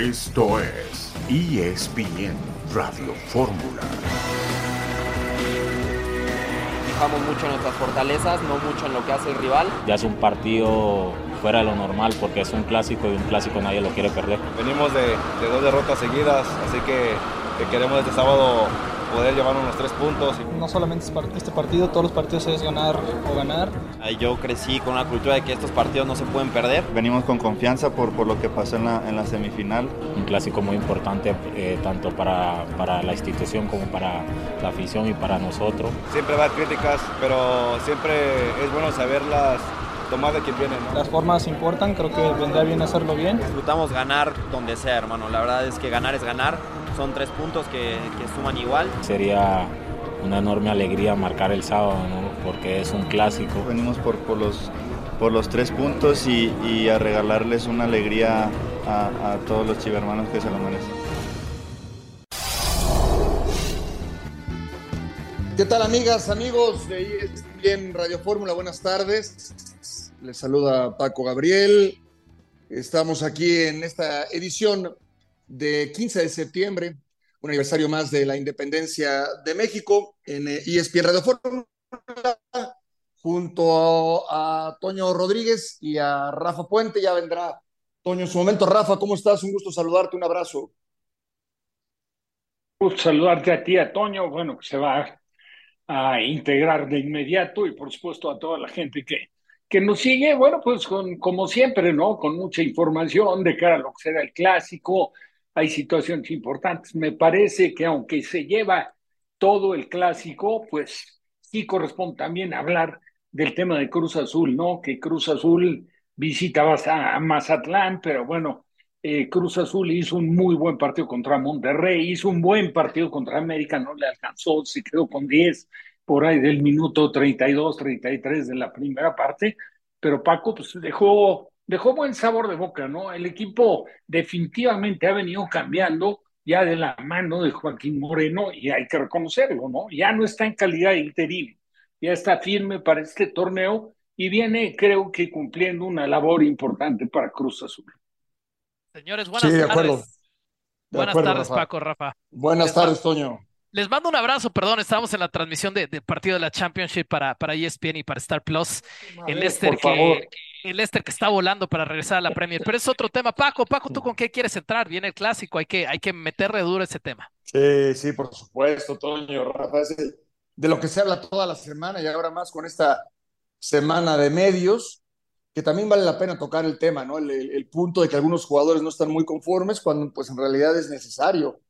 Esto es ESPN Radio Fórmula. Fijamos mucho en nuestras fortalezas, no mucho en lo que hace el rival. Ya es un partido fuera de lo normal porque es un clásico y un clásico nadie lo quiere perder. Venimos de, de dos derrotas seguidas, así que, que queremos este sábado poder llevarnos los tres puntos. No solamente este partido, todos los partidos es ganar o ganar. Yo crecí con una cultura de que estos partidos no se pueden perder. Venimos con confianza por, por lo que pasó en la, en la semifinal. Un clásico muy importante eh, tanto para, para la institución como para la afición y para nosotros. Siempre va a haber críticas, pero siempre es bueno saberlas tomar de quien viene. ¿no? Las formas importan, creo que vendrá bien hacerlo bien. Disfrutamos ganar donde sea, hermano. La verdad es que ganar es ganar. Son tres puntos que, que suman igual. Sería una enorme alegría marcar el sábado, ¿no? porque es un clásico. Venimos por, por, los, por los tres puntos y, y a regalarles una alegría a, a todos los chivermanos que se lo merecen. ¿Qué tal amigas, amigos de ESPN Radio Fórmula? Buenas tardes. Les saluda Paco Gabriel. Estamos aquí en esta edición de 15 de septiembre, un aniversario más de la independencia de México en ESPN Radio Fórmula, junto a Toño Rodríguez y a Rafa Puente. Ya vendrá Toño en su momento. Rafa, ¿cómo estás? Un gusto saludarte, un abrazo. Un gusto saludarte a ti, a Toño. Bueno, se va a integrar de inmediato y por supuesto a toda la gente que, que nos sigue, bueno, pues con, como siempre, ¿no? Con mucha información de cara a lo que será el clásico, hay situaciones importantes. Me parece que aunque se lleva todo el clásico, pues sí corresponde también hablar del tema de Cruz Azul, ¿no? Que Cruz Azul visita a Mazatlán, pero bueno, eh, Cruz Azul hizo un muy buen partido contra Monterrey, hizo un buen partido contra América, no le alcanzó, se quedó con 10 por ahí del minuto 32, 33 de la primera parte, pero Paco pues dejó, dejó buen sabor de boca, ¿no? El equipo definitivamente ha venido cambiando ya de la mano de Joaquín Moreno y hay que reconocerlo, ¿no? Ya no está en calidad interino, ya está firme para este torneo y viene, creo que, cumpliendo una labor importante para Cruz Azul. Señores, buenas Sí, de tardes. acuerdo. De buenas acuerdo, tardes, Rafa. Paco, Rafa. Buenas tardes, Toño. Les mando un abrazo, perdón, estamos en la transmisión de- del partido de la Championship para, para ESPN y para Star Plus. El Leicester, que, el Leicester que está volando para regresar a la Premier, pero es otro tema. Paco, Paco, ¿tú con qué quieres entrar? Viene el clásico, hay que, hay que meterle duro ese tema. Sí, sí, por supuesto, Toño, Rafa, es el- de lo que se habla toda la semana y ahora más con esta semana de medios, que también vale la pena tocar el tema, ¿no? El, el- el punto de que algunos jugadores no están muy conformes cuando pues en realidad es necesario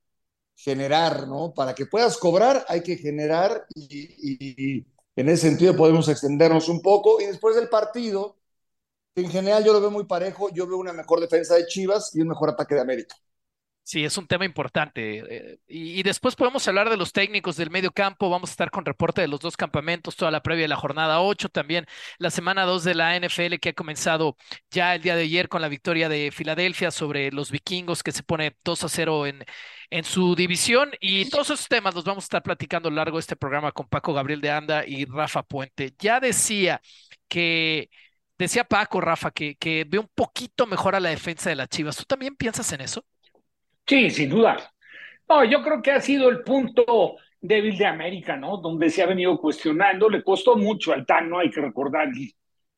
generar, ¿no? Para que puedas cobrar hay que generar y, en ese sentido podemos extendernos un poco y después del partido, en general yo lo veo muy parejo, yo veo una mejor defensa de Chivas y un mejor ataque de América. Sí, es un tema importante. eh, y, después podemos hablar de los técnicos del medio campo. Vamos a estar con reporte de los dos campamentos, toda la previa de la jornada 8, también la semana 2 de la NFL que ha comenzado ya el día de ayer con la victoria de Filadelfia sobre los vikingos que se pone 2 a 0 en, en su división. Y todos esos temas los vamos a estar platicando a lo largo de este programa con Paco Gabriel de Anda y Rafa Puente. Ya decía que, decía Paco, Rafa, que, que ve un poquito mejor a la defensa de las Chivas. ¿Tú también piensas en eso? Sí, sin duda. No, yo creo que ha sido el punto débil de América, ¿no? Donde se ha venido cuestionando. Le costó mucho al Tan, ¿no? Hay que recordar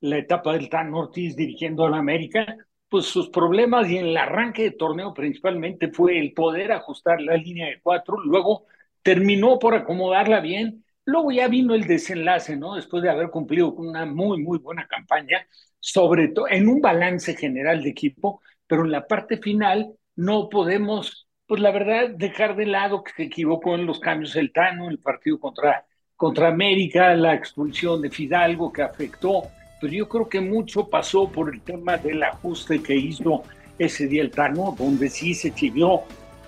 la etapa del Tan Ortiz dirigiendo a la América. Pues sus problemas y en el arranque de torneo principalmente fue el poder ajustar la línea de cuatro. Luego terminó por acomodarla bien. Luego ya vino el desenlace, ¿no? Después de haber cumplido con una muy, muy buena campaña, sobre todo en un balance general de equipo, pero en la parte final no podemos, pues la verdad, dejar de lado que se equivocó en los cambios el Tano, el partido contra, contra América, la expulsión de Fidalgo que afectó, pero yo creo que mucho pasó por el tema del ajuste que hizo ese día el Tano, donde sí se chivió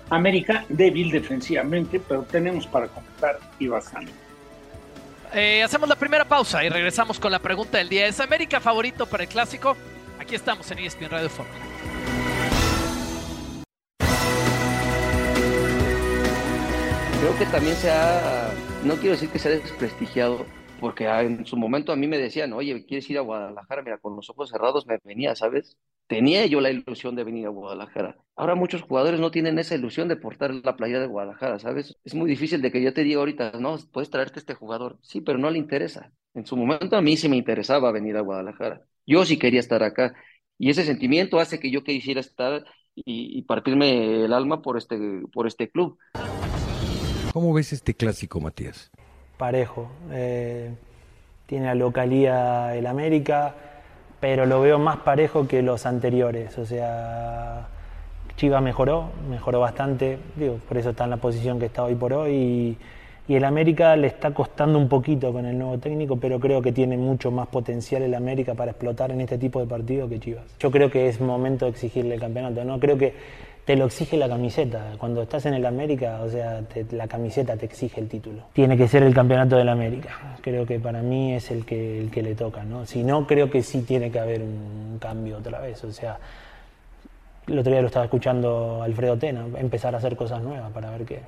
América débil defensivamente, pero tenemos para comentar y bastante. Eh, hacemos la primera pausa y regresamos con la pregunta del día. ¿Es América favorito para el clásico? Aquí estamos en ESPN Radio Fórmula. Creo que también se ha, no quiero decir que se ha desprestigiado, porque en su momento a mí me decían, oye, ¿quieres ir a Guadalajara? Mira, con los ojos cerrados me venía, ¿sabes? tenía yo la ilusión de venir a Guadalajara. Ahora muchos jugadores no tienen esa ilusión de portar la playa de Guadalajara, ¿sabes? Es muy difícil de que yo te diga ahorita, no, puedes traerte este jugador. Sí, pero no le interesa. En su momento a mí sí me interesaba venir a Guadalajara. Yo sí quería estar acá. Y ese sentimiento hace que yo quisiera estar y, partirme el alma por este, por este club. ¿Cómo ves este clásico, Matías? Parejo. Eh, tiene la localía el América, pero lo veo más parejo que los anteriores. O sea, Chivas mejoró, mejoró bastante, digo, por eso está en la posición que está hoy por hoy. Y, el América le está costando un poquito con el nuevo técnico, pero creo que tiene mucho más potencial el América para explotar en este tipo de partidos que Chivas. Yo creo que es momento de exigirle el campeonato, ¿no? Creo que te lo exige la camiseta. Cuando estás en el América, o sea, la camiseta te exige el título. Tiene que ser el campeonato del América. Creo que para mí es el que, el que le toca, ¿no? Si no, creo que sí tiene que haber un cambio otra vez. O sea, el otro día lo estaba escuchando Alfredo Tena, empezar a hacer cosas nuevas para ver qué,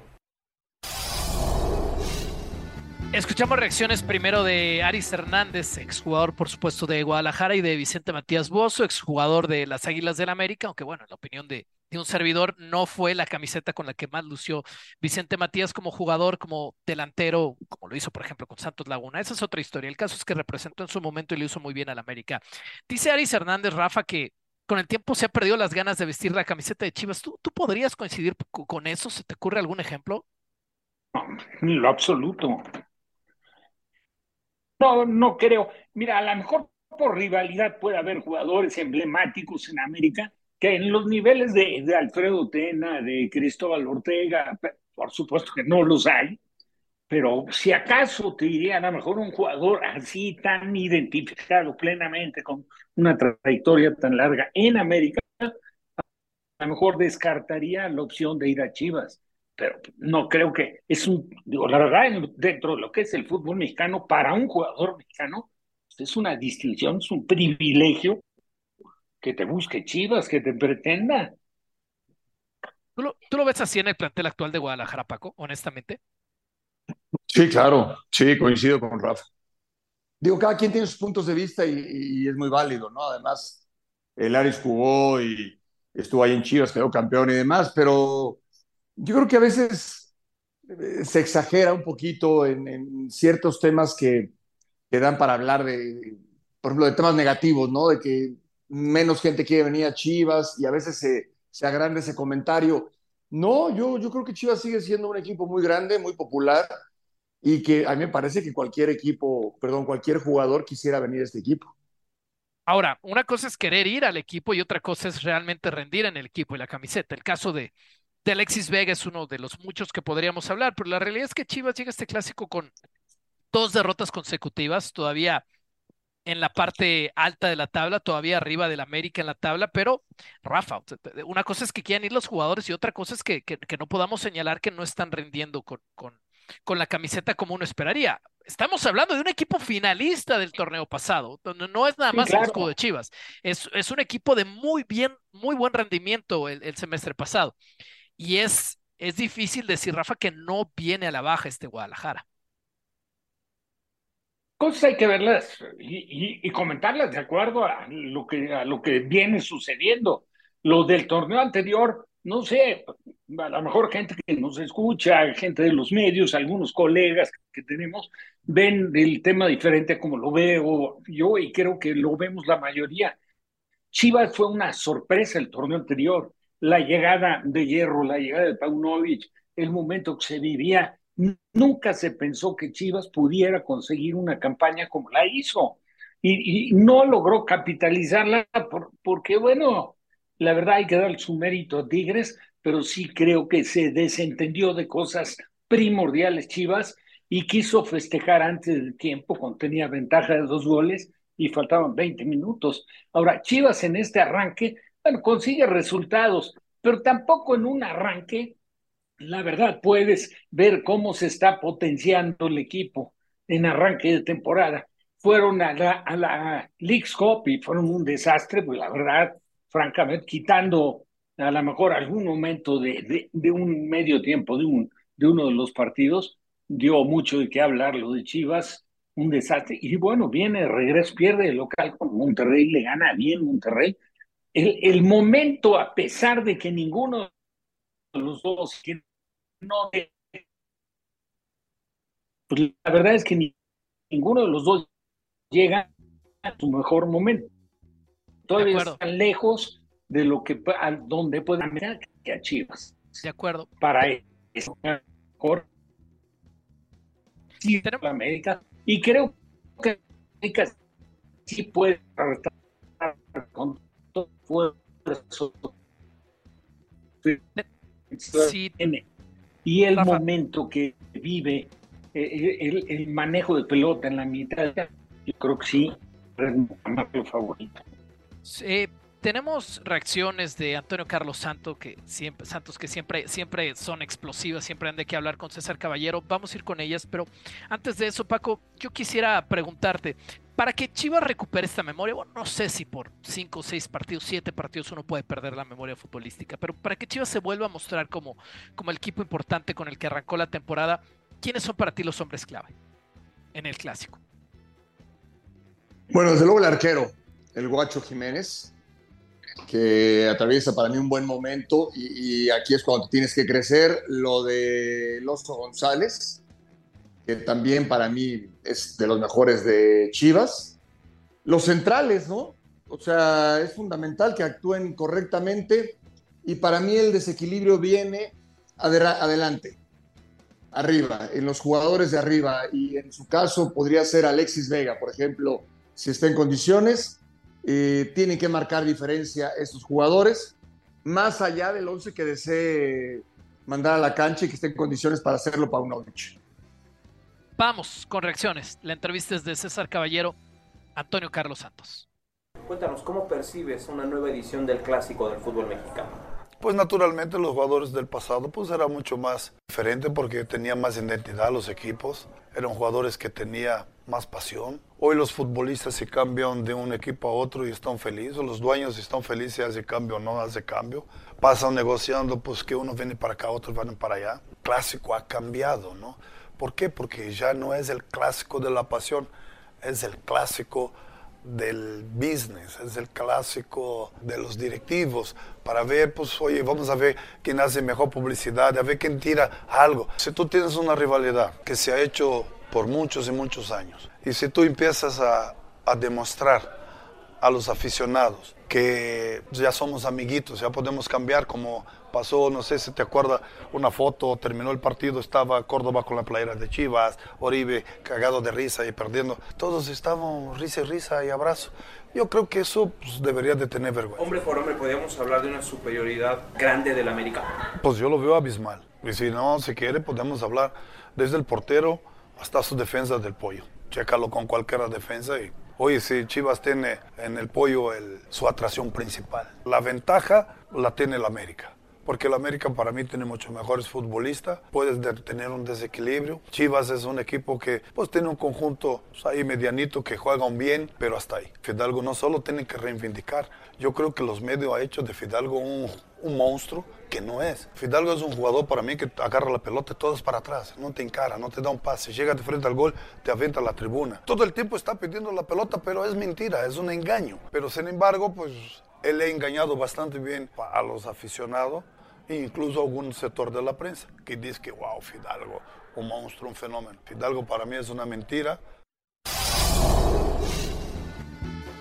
Escuchamos reacciones primero de Aris Hernández, exjugador por supuesto de Guadalajara, y de Vicente Matías Bozo, exjugador de las Águilas del América, aunque bueno, en la opinión de, de, un servidor no fue la camiseta con la que más lució Vicente Matías como jugador, como delantero, como lo hizo por ejemplo con Santos Laguna. Esa es otra historia. El caso es que representó en su momento y le hizo muy bien al América. Dice Aris Hernández, Rafa, que con el tiempo se ha perdido las ganas de vestir la camiseta de Chivas. ¿Tú, tú podrías coincidir con eso? ¿Se te ocurre algún ejemplo? En lo absoluto. No, no creo. Mira, a lo mejor por rivalidad puede haber jugadores emblemáticos en América que en los niveles de, de Alfredo Tena, de Cristóbal Ortega, por supuesto que no los hay, pero si acaso te diría a lo mejor un jugador así tan identificado plenamente con una trayectoria tan larga en América, a lo mejor descartaría la opción de ir a Chivas pero no creo que es un, digo, la verdad, dentro de lo que es el fútbol mexicano, para un jugador mexicano, es una distinción, es un privilegio que te busque Chivas, que te pretenda. ¿Tú lo, ¿Tú lo ves así en el plantel actual de Guadalajara, Paco, honestamente? Sí, claro, sí, coincido con Rafa. Digo, cada quien tiene sus puntos de vista y, es muy válido, ¿no? Además, el Aris jugó y estuvo ahí en Chivas, quedó campeón y demás, pero yo creo que a veces eh, se exagera un poquito en, ciertos temas que, que, dan para hablar de, por ejemplo, de temas negativos, ¿no? De que menos gente quiere venir a Chivas y a veces se, se agranda ese comentario. No, yo, yo creo que Chivas sigue siendo un equipo muy grande, muy popular y que a mí me parece que cualquier equipo, perdón, cualquier jugador quisiera venir a este equipo. Ahora, una cosa es querer ir al equipo y otra cosa es realmente rendir en el equipo y la camiseta. El caso de, de Alexis Vega es uno de los muchos que podríamos hablar, pero la realidad es que Chivas llega a este clásico con dos derrotas consecutivas, todavía en la parte alta de la tabla, todavía arriba del América en la tabla, pero Rafa, una cosa es que quieran ir los jugadores y otra cosa es que, que, no podamos señalar que no están rindiendo con, con, con, la camiseta como uno esperaría. Estamos hablando de un equipo finalista del torneo pasado, donde no es nada más el escudo de Chivas, es, es, un equipo de muy bien, muy buen rendimiento el, el semestre pasado. Y es, es difícil decir, Rafa, que no viene a la baja este Guadalajara. Cosas hay que verlas y, comentarlas de acuerdo a lo, que, a lo que viene sucediendo. Lo del torneo anterior, no sé, a lo mejor gente que nos escucha, gente de los medios, algunos colegas que tenemos, ven el tema diferente como lo veo yo y creo que lo vemos la mayoría. Chivas fue una sorpresa el torneo anterior la llegada de Hierro, la llegada de Paunovic, el momento que se vivía, nunca se pensó que Chivas pudiera conseguir una campaña como la hizo. Y, no logró capitalizarla porque, bueno, la verdad hay que dar su mérito a Tigres, pero sí creo que se desentendió de cosas primordiales Chivas y quiso festejar antes del tiempo cuando tenía ventaja de dos goles y faltaban 20 minutos. Ahora, Chivas en este arranque bueno, consigue resultados, pero tampoco en un arranque, la verdad, puedes ver cómo se está potenciando el equipo en arranque de temporada. Fueron a la, a la y fueron un desastre, pues la verdad, francamente, quitando a lo mejor algún momento de, un medio tiempo de, un, de uno de los partidos, dio mucho de qué hablar lo de Chivas, un desastre. Y bueno, viene, regreso, pierde el local con Monterrey, le gana bien Monterrey, el, momento, a pesar de que ninguno los dos que no pues la verdad es que ni, ninguno de los dos llega a su mejor momento. Todavía están lejos de lo que a donde pueden mirar que a Chivas. De acuerdo. Para eso mejor sí, América y creo que América sí puede con todo esfuerzo sí. Y el momento que vive eh, el, el, manejo de pelota en la mitad, yo creo que sí, es mi favorito. Eh, tenemos reacciones de Antonio Carlos Santos que siempre, Santos que siempre, siempre son explosivas, siempre han de que hablar con César Caballero. Vamos a ir con ellas, pero antes de eso, Paco, yo quisiera preguntarte, para que Chivas recupere esta memoria, no sé si por cinco, seis partidos, siete partidos uno puede perder la memoria futbolística, pero para que Chivas se vuelva a mostrar como, como el equipo importante con el que arrancó la temporada, ¿quiénes son para ti los hombres clave en el clásico? Bueno, desde luego el arquero, el Guacho Jiménez, que atraviesa para mí un buen momento y, aquí es cuando tienes que crecer. Lo de Loso González, que también para mí es de los mejores de Chivas. Los centrales, ¿no? O sea, es fundamental que actúen correctamente y para mí el desequilibrio viene adelante arriba, en los jugadores de arriba, y en su caso podría ser Alexis Vega, por ejemplo, si está en condiciones, eh, tienen que marcar diferencia estos jugadores, más allá del 11 que desee mandar a la cancha y que esté en condiciones para hacerlo para noche. Vamos con reacciones. La entrevista es de César Caballero, Antonio Carlos Santos. Cuéntanos, ¿cómo percibes una nueva edición del clásico del fútbol mexicano? pues naturalmente los jugadores del pasado pues era mucho más diferente porque tenían más identidad los equipos, eran jugadores que tenían más pasión. Hoy los futbolistas se cambian de un equipo a otro y están felices, los dueños están felices, hace cambio o no hace cambio. Pasan negociando pues que uno viene para acá, otros van para allá. El clásico ha cambiado, ¿no? ¿Por qué? Porque ya no es el clásico de la pasión, es el clásico del business, es el clásico de los directivos, para ver, pues, oye, vamos a ver quién hace mejor publicidad, a ver quién tira algo. Si tú tienes una rivalidad que se ha hecho por muchos y muchos años, y si tú empiezas a, a demostrar a los aficionados que ya somos amiguitos, ya podemos cambiar como pasó, no sé si te acuerdas, una foto, terminó el partido, estaba Córdoba con la playera de Chivas, Oribe cagado de risa y perdiendo. Todos estaban risa y risa y abrazo. Yo creo que eso pues, debería de tener vergüenza. Hombre por hombre, ¿podríamos hablar de una superioridad grande del América? Pues yo lo veo abismal. Y si no se quiere, podemos hablar desde el portero hasta su defensa del pollo. Chécalo con cualquier defensa y Oye, si Chivas tiene en el pollo su atracción principal. La ventaja la tiene el América porque el América para mí tiene mucho mejores futbolistas, puedes tener un desequilibrio. Chivas es un equipo que pues tiene un conjunto pues, ahí medianito que juegan bien, pero hasta ahí. Fidalgo no solo tiene que reivindicar, yo creo que los medios han hecho de Fidalgo un monstruo que no es. Fidalgo es un jugador para mí que agarra la pelota y todo es para atrás, no te encara, no te da un pase, llega de frente al gol, te avienta a la tribuna. Todo el tiempo está pidiendo la pelota, pero es mentira, es un engaño. Pero sin embargo, pues él ha engañado bastante bien a los aficionados incluso algún sector de la prensa que dice que, wow, Fidalgo, un monstruo, un fenómeno. Fidalgo para mí es una mentira.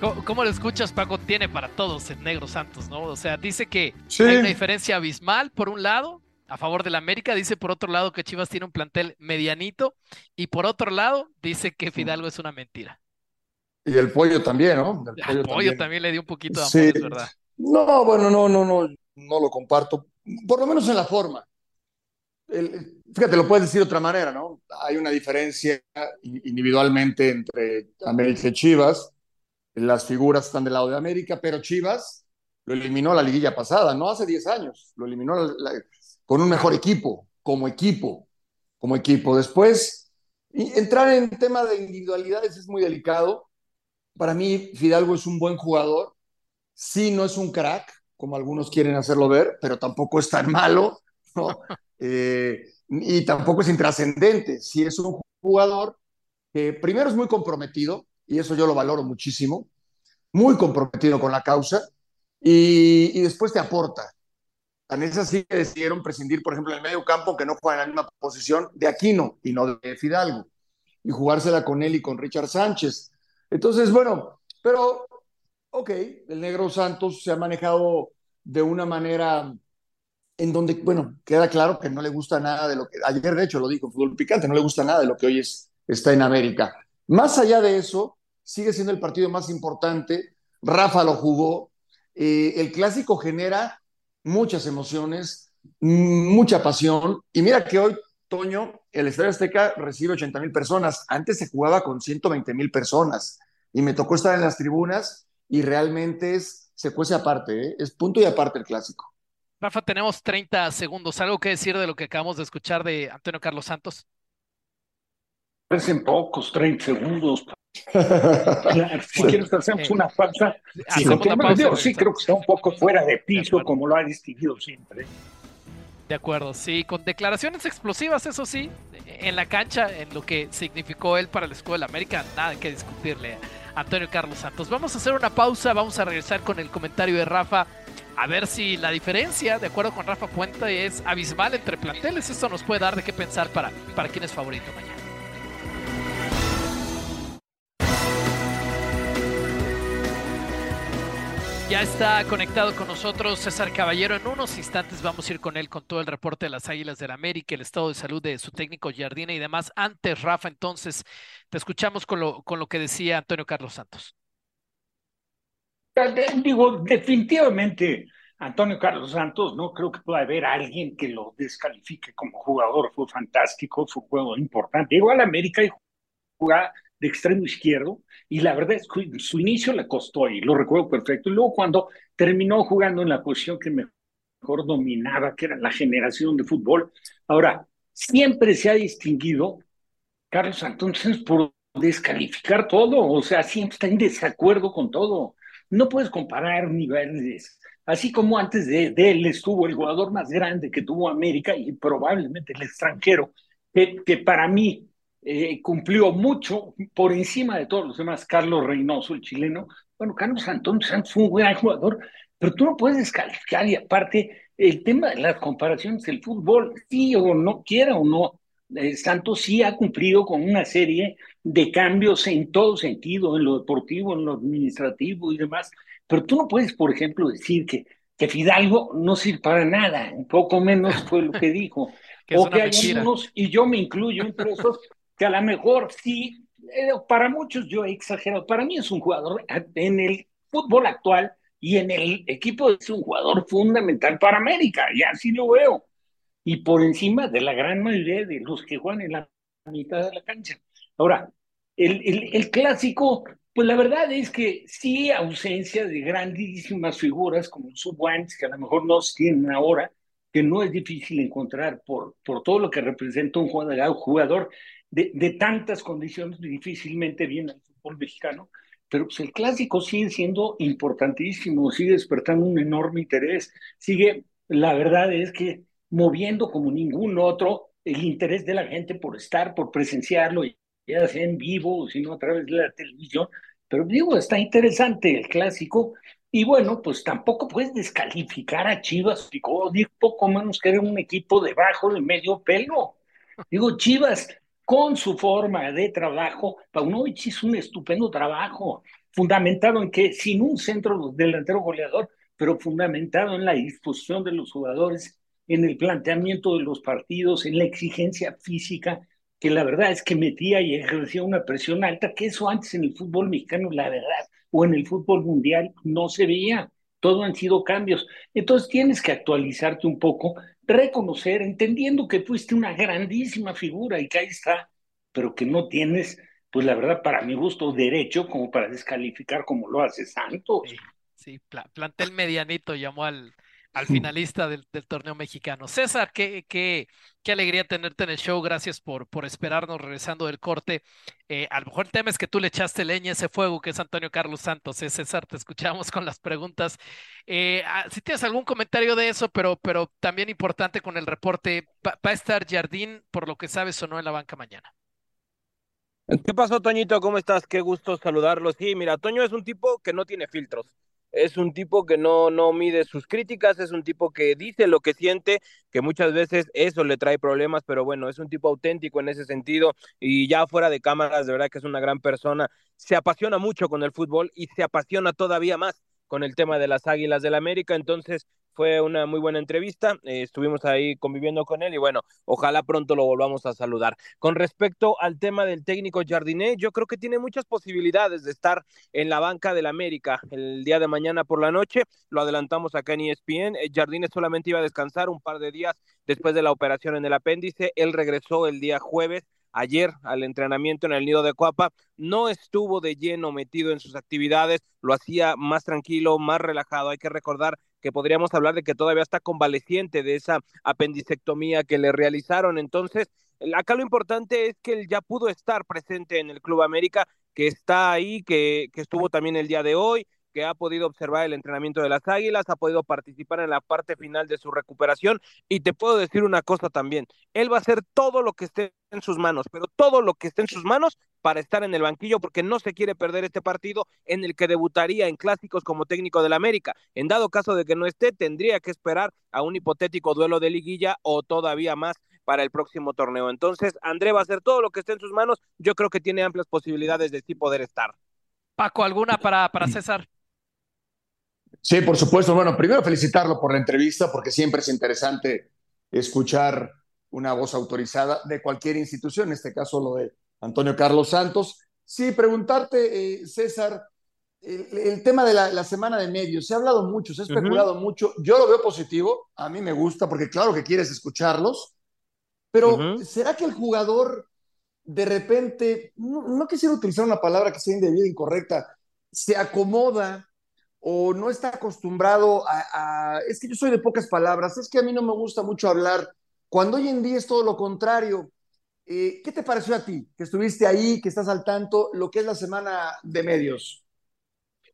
¿Cómo, lo escuchas, Paco? Tiene para todos el Negro Santos, ¿no? O sea, dice que hay una diferencia abismal, por un lado, a favor del América, dice por otro lado que Chivas tiene un plantel medianito, y por otro lado, dice que Fidalgo es una mentira. Y el pollo también, ¿no? El pollo, también. le dio un poquito de amor, es verdad. No, bueno, no, no, no, no lo comparto por lo menos en la forma. fíjate, lo puedes decir de otra manera, ¿no? Hay una diferencia individualmente entre América y Chivas. Las figuras están del lado de América, pero Chivas lo eliminó la liguilla pasada, no hace 10 años, lo eliminó con un mejor equipo, como equipo, como equipo. Después, entrar en tema de individualidades es muy delicado. Para mí, Fidalgo es un buen jugador, sí no es un crack, como algunos quieren hacerlo ver, pero tampoco es tan malo, ¿no? Eh, y tampoco es intrascendente. Si es un jugador que primero es muy comprometido, y eso yo lo valoro muchísimo, muy comprometido con la causa, y, después te aporta. Tan es así que decidieron prescindir, por ejemplo, en el medio campo, que no juega en la misma posición de Aquino y no de Fidalgo, y jugársela con él y con Richard Sánchez. Entonces, bueno, pero, ok, el negro Santos se ha manejado de una manera en donde, bueno, queda claro que no le gusta nada de lo que, ayer de hecho lo dijo, fútbol picante, no le gusta nada de lo que hoy es, está en América. Más allá de eso, sigue siendo el partido más importante, Rafa lo jugó, eh, el clásico genera muchas emociones, mucha pasión. Y mira que hoy, Toño, el Estadio Azteca recibe 80 mil personas. Antes se jugaba con 120 mil personas. Y me tocó estar en las tribunas y realmente es, se cuece aparte, ¿eh? es punto y aparte el clásico. Rafa, tenemos 30 segundos. ¿Algo que decir de lo que acabamos de escuchar de Antonio Carlos Santos? Parecen pocos, 30 segundos. Claro, si quieres hacemos una pausa. Sí, una pausa sí creo que está un poco fuera de piso, como lo ha distinguido siempre. De acuerdo, sí, con declaraciones explosivas, eso sí, en la cancha, en lo que significó él para la Escuela América, nada que discutirle a Antonio Carlos Santos. Vamos a hacer una pausa, vamos a regresar con el comentario de Rafa, a ver si la diferencia, de acuerdo con Rafa Puente, es abismal entre planteles. Esto nos puede dar de qué pensar para, para quién es favorito mañana. Ya está conectado con nosotros César Caballero. En unos instantes vamos a ir con él con todo el reporte de las Águilas del América, el estado de salud de su técnico Jardine y demás. Antes, Rafa, entonces, te escuchamos con lo, con lo que decía Antonio Carlos Santos. Digo, definitivamente, Antonio Carlos Santos, no creo que pueda haber alguien que lo descalifique como jugador. Fue fantástico, fue un juego importante. Igual América y jugar de extremo izquierdo y la verdad es que su inicio le costó y lo recuerdo perfecto. Y luego cuando terminó jugando en la posición que mejor dominaba, que era la generación de fútbol, ahora siempre se ha distinguido Carlos Santos por descalificar todo, o sea, siempre está en desacuerdo con todo. No puedes comparar niveles. Así como antes de, él estuvo el jugador más grande que tuvo América y probablemente el extranjero, que, que para mí eh, cumplió mucho por encima de todos los demás, Carlos Reynoso, el chileno. Bueno, Carlos Antonio Santos fue un buen jugador, pero tú no puedes descalificar y aparte el tema de las comparaciones del fútbol, sí o no quiera o no, eh, Santos sí ha cumplido con una serie de cambios en todo sentido, en lo deportivo, en lo administrativo y demás, pero tú no puedes, por ejemplo, decir que, que Fidalgo no sirve para nada, un poco menos fue lo que dijo. o que hay unos, y yo me incluyo entre esos, que a lo mejor sí, eh, para muchos yo he exagerado, para mí es un jugador en el fútbol actual y en el equipo es un jugador fundamental para América, y así lo veo, y por encima de la gran mayoría de los que juegan en la mitad de la cancha. Ahora, el, el, el clásico, pues la verdad es que sí, ausencia de grandísimas figuras como Subwans, que a lo mejor no tienen ahora, que no es difícil encontrar por, por todo lo que representa un jugador, jugador de, tantas condiciones, difícilmente viene el fútbol mexicano, pero pues el clásico sigue siendo importantísimo, sigue despertando un enorme interés, sigue, la verdad es que moviendo como ningún otro el interés de la gente por estar, por presenciarlo, ya sea en vivo o sino a través de la televisión, pero digo, está interesante el clásico, y bueno, pues tampoco puedes descalificar a Chivas, digo, poco menos que era un equipo debajo de medio pelo. Digo, Chivas con su forma de trabajo, Paunovic hizo un estupendo trabajo, fundamentado en que sin un centro delantero goleador, pero fundamentado en la disposición de los jugadores, en el planteamiento de los partidos, en la exigencia física, que la verdad es que metía y ejercía una presión alta, que eso antes en el fútbol mexicano, la verdad, o en el fútbol mundial no se veía. Todo han sido cambios. Entonces tienes que actualizarte un poco reconocer, entendiendo que fuiste una grandísima figura y que ahí está, pero que no tienes, pues la verdad, para mi gusto, derecho como para descalificar como lo hace Santos. Sí, plantel medianito llamó al, al finalista del, torneo mexicano. César, qué, qué, qué, alegría tenerte en el show. Gracias por, por esperarnos regresando del corte. Eh, a lo mejor el tema es que tú le echaste leña a ese fuego que es Antonio Carlos Santos. ¿eh? César, te escuchamos con las preguntas. Eh, ah, si tienes algún comentario de eso, pero, pero también importante con el reporte, ¿va, a estar Jardín, por lo que sabes o no, en la banca mañana? ¿Qué pasó, Toñito? ¿Cómo estás? Qué gusto saludarlo. Sí, mira, Toño es un tipo que no tiene filtros es un tipo que no, no mide sus críticas, es un tipo que dice lo que siente, que muchas veces eso le trae problemas, pero bueno, es un tipo auténtico en ese sentido y ya fuera de cámaras, de verdad que es una gran persona, se apasiona mucho con el fútbol y se apasiona todavía más con el tema de las Águilas del América, entonces fue una muy buena entrevista, eh, estuvimos ahí conviviendo con él y bueno, ojalá pronto lo volvamos a saludar. Con respecto al tema del técnico Jardiné, yo creo que tiene muchas posibilidades de estar en la banca del América el día de mañana por la noche, lo adelantamos acá en ESPN, eh, Jardiné solamente iba a descansar un par de días después de la operación en el apéndice, él regresó el día jueves ayer al entrenamiento en el nido de Cuapa, no estuvo de lleno metido en sus actividades, lo hacía más tranquilo, más relajado. Hay que recordar que podríamos hablar de que todavía está convaleciente de esa apendicectomía que le realizaron. Entonces, acá lo importante es que él ya pudo estar presente en el Club América, que está ahí, que, que estuvo también el día de hoy, que ha podido observar el entrenamiento de las Águilas, ha podido participar en la parte final de su recuperación y te puedo decir una cosa también, él va a hacer todo lo que esté en sus manos, pero todo lo que esté en sus manos para estar en el banquillo porque no se quiere perder este partido en el que debutaría en clásicos como técnico del América. En dado caso de que no esté, tendría que esperar a un hipotético duelo de liguilla o todavía más para el próximo torneo. Entonces, André va a hacer todo lo que esté en sus manos. Yo creo que tiene amplias posibilidades de sí poder estar. Paco, ¿alguna para, para César? Sí, por supuesto. Bueno, primero felicitarlo por la entrevista, porque siempre es interesante escuchar una voz autorizada de cualquier institución, en este caso lo de Antonio Carlos Santos. Sí, preguntarte, eh, César, el, tema de la, semana de medios, se ha hablado mucho, se ha especulado mucho. Yo lo veo positivo, a mí me gusta, porque claro que quieres escucharlos, pero ¿será que el jugador de repente, no, quisiera utilizar una palabra que sea indebida, incorrecta, se acomoda o no está acostumbrado a, Es que yo soy de pocas palabras, es que a mí no me gusta mucho hablar, cuando hoy en día es todo lo contrario. Eh, ¿Qué te pareció a ti? Que estuviste ahí, que estás al tanto, lo que es la semana de medios.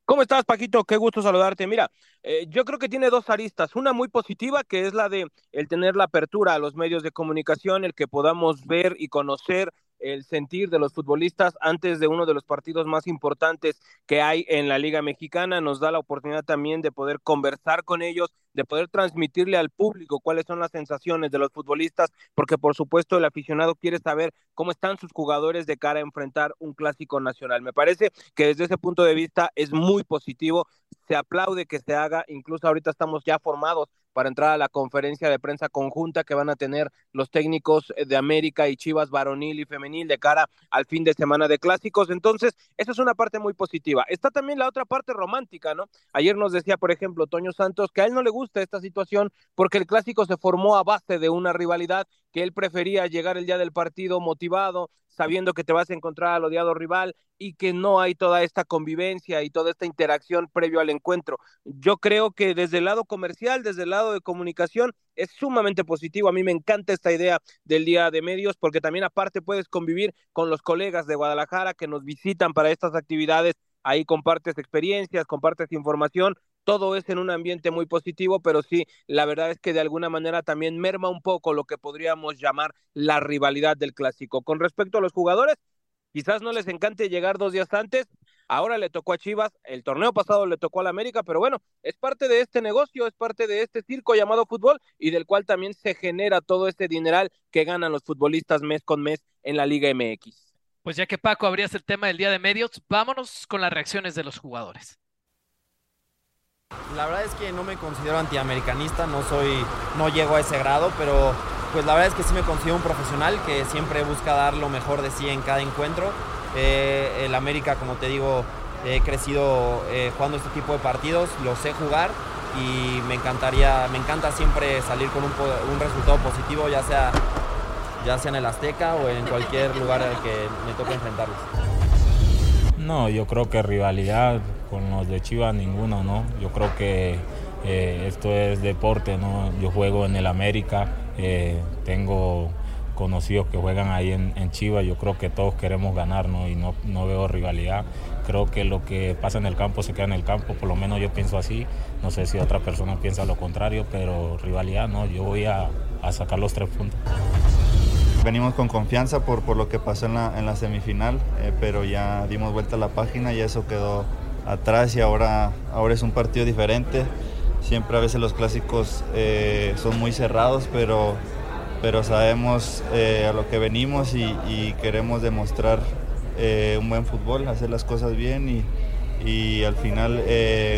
¿Cómo estás, Paquito? Qué gusto saludarte. Mira, eh, yo creo que tiene dos aristas. Una muy positiva, que es la de el tener la apertura a los medios de comunicación, el que podamos ver y conocer el sentir de los futbolistas antes de uno de los partidos más importantes que hay en la Liga Mexicana. Nos da la oportunidad también de poder conversar con ellos, de poder transmitirle al público cuáles son las sensaciones de los futbolistas, porque por supuesto el aficionado quiere saber cómo están sus jugadores de cara a enfrentar un clásico nacional. Me parece que desde ese punto de vista es muy positivo, se aplaude que se haga, incluso ahorita estamos ya formados para entrar a la conferencia de prensa conjunta que van a tener los técnicos de América y Chivas varonil y femenil de cara al fin de semana de clásicos. Entonces, esa es una parte muy positiva. Está también la otra parte romántica, ¿no? Ayer nos decía, por ejemplo, Toño Santos que a él no le gusta esta situación porque el clásico se formó a base de una rivalidad que él prefería llegar el día del partido motivado, sabiendo que te vas a encontrar al odiado rival y que no hay toda esta convivencia y toda esta interacción previo al encuentro. Yo creo que desde el lado comercial, desde el lado de comunicación, es sumamente positivo. A mí me encanta esta idea del día de medios porque también aparte puedes convivir con los colegas de Guadalajara que nos visitan para estas actividades. Ahí compartes experiencias, compartes información, todo es en un ambiente muy positivo, pero sí, la verdad es que de alguna manera también merma un poco lo que podríamos llamar la rivalidad del clásico. Con respecto a los jugadores, quizás no les encante llegar dos días antes, ahora le tocó a Chivas, el torneo pasado le tocó a la América, pero bueno, es parte de este negocio, es parte de este circo llamado fútbol y del cual también se genera todo este dineral que ganan los futbolistas mes con mes en la Liga MX. Pues ya que Paco abrías el tema del día de medios, vámonos con las reacciones de los jugadores. La verdad es que no me considero antiamericanista, no soy, no llego a ese grado, pero pues la verdad es que sí me considero un profesional que siempre busca dar lo mejor de sí en cada encuentro. Eh, el América, como te digo, he crecido eh, jugando este tipo de partidos, lo sé jugar y me encantaría, me encanta siempre salir con un, resultado positivo, ya sea, ya sea en el Azteca o en cualquier lugar al que me toque enfrentarlos. No, yo creo que rivalidad con los de Chivas ninguno, ¿no? Yo creo que eh, esto es deporte, ¿no? Yo juego en el América, eh, tengo conocidos que juegan ahí en, Chivas, yo creo que todos queremos ganar, ¿no? Y no, no veo rivalidad. Creo que lo que pasa en el campo se queda en el campo, por lo menos yo pienso así. No sé si otra persona piensa lo contrario, pero rivalidad no, yo voy a, a sacar los tres puntos venimos con confianza por, por lo que pasó en la, en la semifinal, eh, pero ya dimos vuelta a la página y eso quedó atrás y ahora, ahora es un partido diferente. Siempre a veces los clásicos eh, son muy cerrados, pero, pero sabemos eh, a lo que venimos y, queremos demostrar eh, un buen fútbol, hacer las cosas bien y, y al final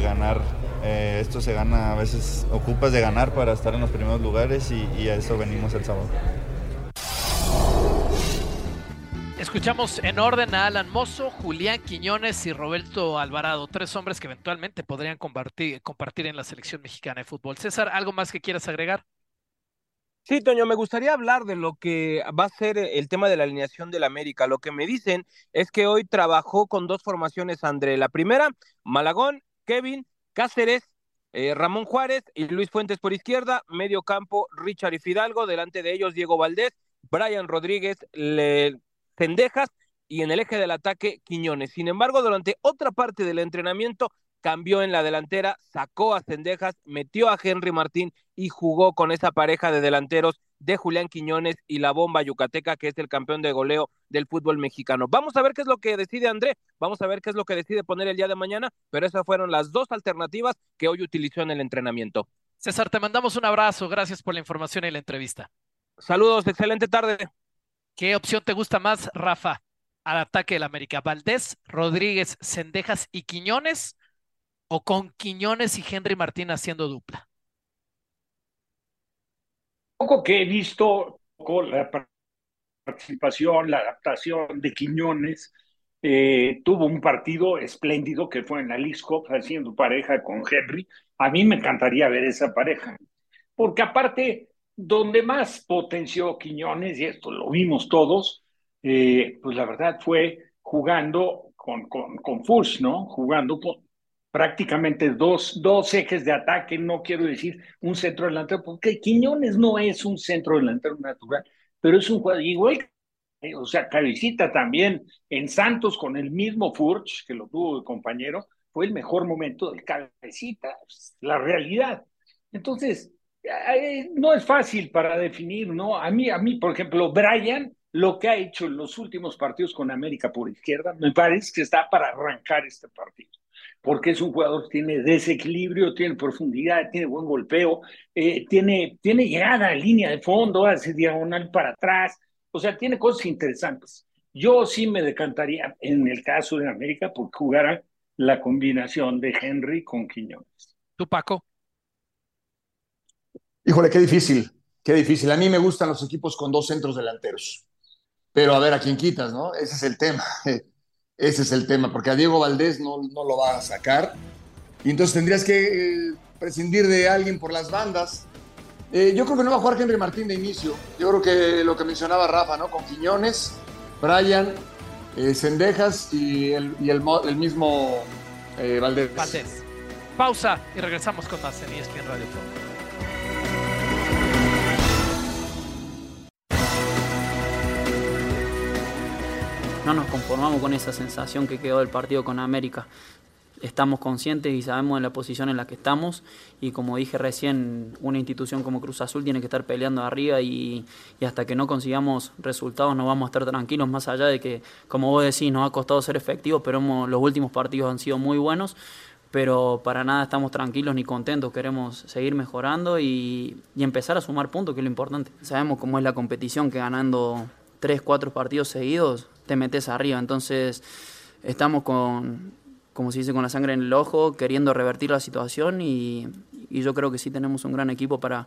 ganar. Esto se gana, a veces ocupas de ganar para estar en los primeros lugares y a eso venimos el sábado. Escuchamos en orden a Alan Mozo, Julián Quiñones y Roberto Alvarado, tres hombres que eventualmente podrían compartir, en la selección mexicana de fútbol. César, ¿algo más que quieras agregar? Sí, Toño, me gustaría hablar de lo que va a ser el tema de la alineación del América. Lo que me dicen es que hoy trabajó con dos formaciones, André. La primera, Malagón, Kevin, Cáceres, eh, Ramón Juárez y Luis Fuentes por izquierda, medio campo, Richard y Fidalgo, delante de ellos Diego Valdés, Brian Rodríguez, Le... Cendejas y en el eje del ataque Quiñones. Sin embargo, durante otra parte del entrenamiento cambió en la delantera, sacó a Cendejas, metió a Henry Martín y jugó con esa pareja de delanteros de Julián Quiñones y la bomba yucateca, que es el campeón de goleo del fútbol mexicano. Vamos a ver qué es lo que decide André, vamos a ver qué es lo que decide poner el día de mañana, pero esas fueron las dos alternativas que hoy utilizó en el entrenamiento. César, te mandamos un abrazo, gracias por la información y la entrevista. Saludos, excelente tarde. ¿Qué opción te gusta más, Rafa? Al ataque del América, Valdés, Rodríguez, Cendejas y Quiñones, o con Quiñones y Henry Martín haciendo dupla. Poco que he visto con la participación, la adaptación de Quiñones, eh, tuvo un partido espléndido que fue en la League haciendo pareja con Henry. A mí me encantaría ver esa pareja, porque aparte donde más potenció Quiñones, y esto lo vimos todos, eh, pues la verdad fue jugando con, con, Furs, ¿no? Jugando prácticamente dos, dos ejes de ataque, no quiero decir un centro delantero, porque Quiñones no es un centro delantero natural, pero es un jugador igual, o sea, Cabecita también en Santos con el mismo Furch, que lo tuvo de compañero, fue el mejor momento del Cabecita, la realidad. Entonces, no es fácil para definir, ¿no? A mí, a mí, por ejemplo, Brian, lo que ha hecho en los últimos partidos con América por izquierda, me parece que está para arrancar este partido, porque es un jugador que tiene desequilibrio, tiene profundidad, tiene buen golpeo, eh, tiene, tiene llegada a línea de fondo, hace diagonal para atrás, o sea, tiene cosas interesantes. Yo sí me decantaría en el caso de América por jugara la combinación de Henry con Quiñones. ¿Tú, Paco? Híjole, qué difícil, qué difícil. A mí me gustan los equipos con dos centros delanteros. Pero a ver a quién quitas, ¿no? Ese es el tema. Ese es el tema, porque a Diego Valdés no, no lo va a sacar. Y entonces tendrías que eh, prescindir de alguien por las bandas. Eh, yo creo que no va a jugar Henry Martín de inicio. Yo creo que lo que mencionaba Rafa, ¿no? Con Quiñones, Brian, eh, Cendejas y el, y el, mismo eh, Valdés. Valdés. Pausa y regresamos con más en ESPN Radio Fórmula. No nos conformamos con esa sensación que quedó del partido con América. Estamos conscientes y sabemos en la posición en la que estamos y como dije recién, una institución como Cruz Azul tiene que estar peleando arriba y, hasta que no consigamos resultados no vamos a estar tranquilos, más allá de que, como vos decís, nos ha costado ser efectivos, pero los últimos partidos han sido muy buenos, pero para nada estamos tranquilos ni contentos, queremos seguir mejorando y empezar a sumar puntos, que es lo importante. Sabemos cómo es la competición, que ganando tres, cuatro partidos seguidos te metes arriba. Entonces estamos con, como se dice, con la sangre en el ojo, queriendo revertir la situación y, y yo creo que sí tenemos un gran equipo para,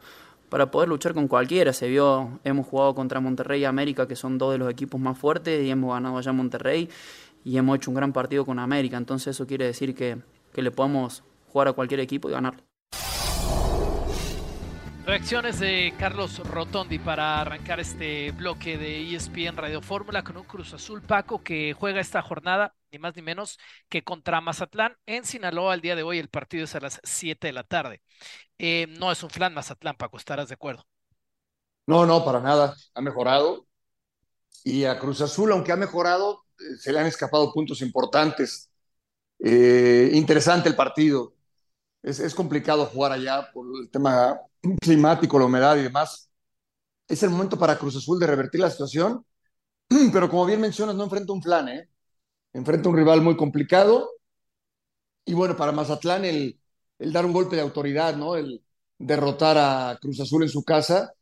para poder luchar con cualquiera. Se vio, hemos jugado contra Monterrey y América, que son dos de los equipos más fuertes, y hemos ganado allá Monterrey y hemos hecho un gran partido con América. Entonces eso quiere decir que, que le podemos jugar a cualquier equipo y ganarle. Reacciones de Carlos Rotondi para arrancar este bloque de ESPN Radio Fórmula con un Cruz Azul Paco que juega esta jornada, ni más ni menos que contra Mazatlán en Sinaloa. El día de hoy el partido es a las 7 de la tarde. Eh, no es un flan Mazatlán, Paco, estarás de acuerdo. No, no, para nada. Ha mejorado. Y a Cruz Azul, aunque ha mejorado, eh, se le han escapado puntos importantes. Eh, interesante el partido. Es, es complicado jugar allá por el tema climático, la humedad y demás. Es el momento para Cruz Azul de revertir la situación, pero como bien mencionas, no enfrenta un flan, ¿eh? Enfrenta un rival muy complicado Y bueno, para Mazatlán el, el dar un golpe de autoridad, ¿no? El derrotar a Cruz Azul en su casa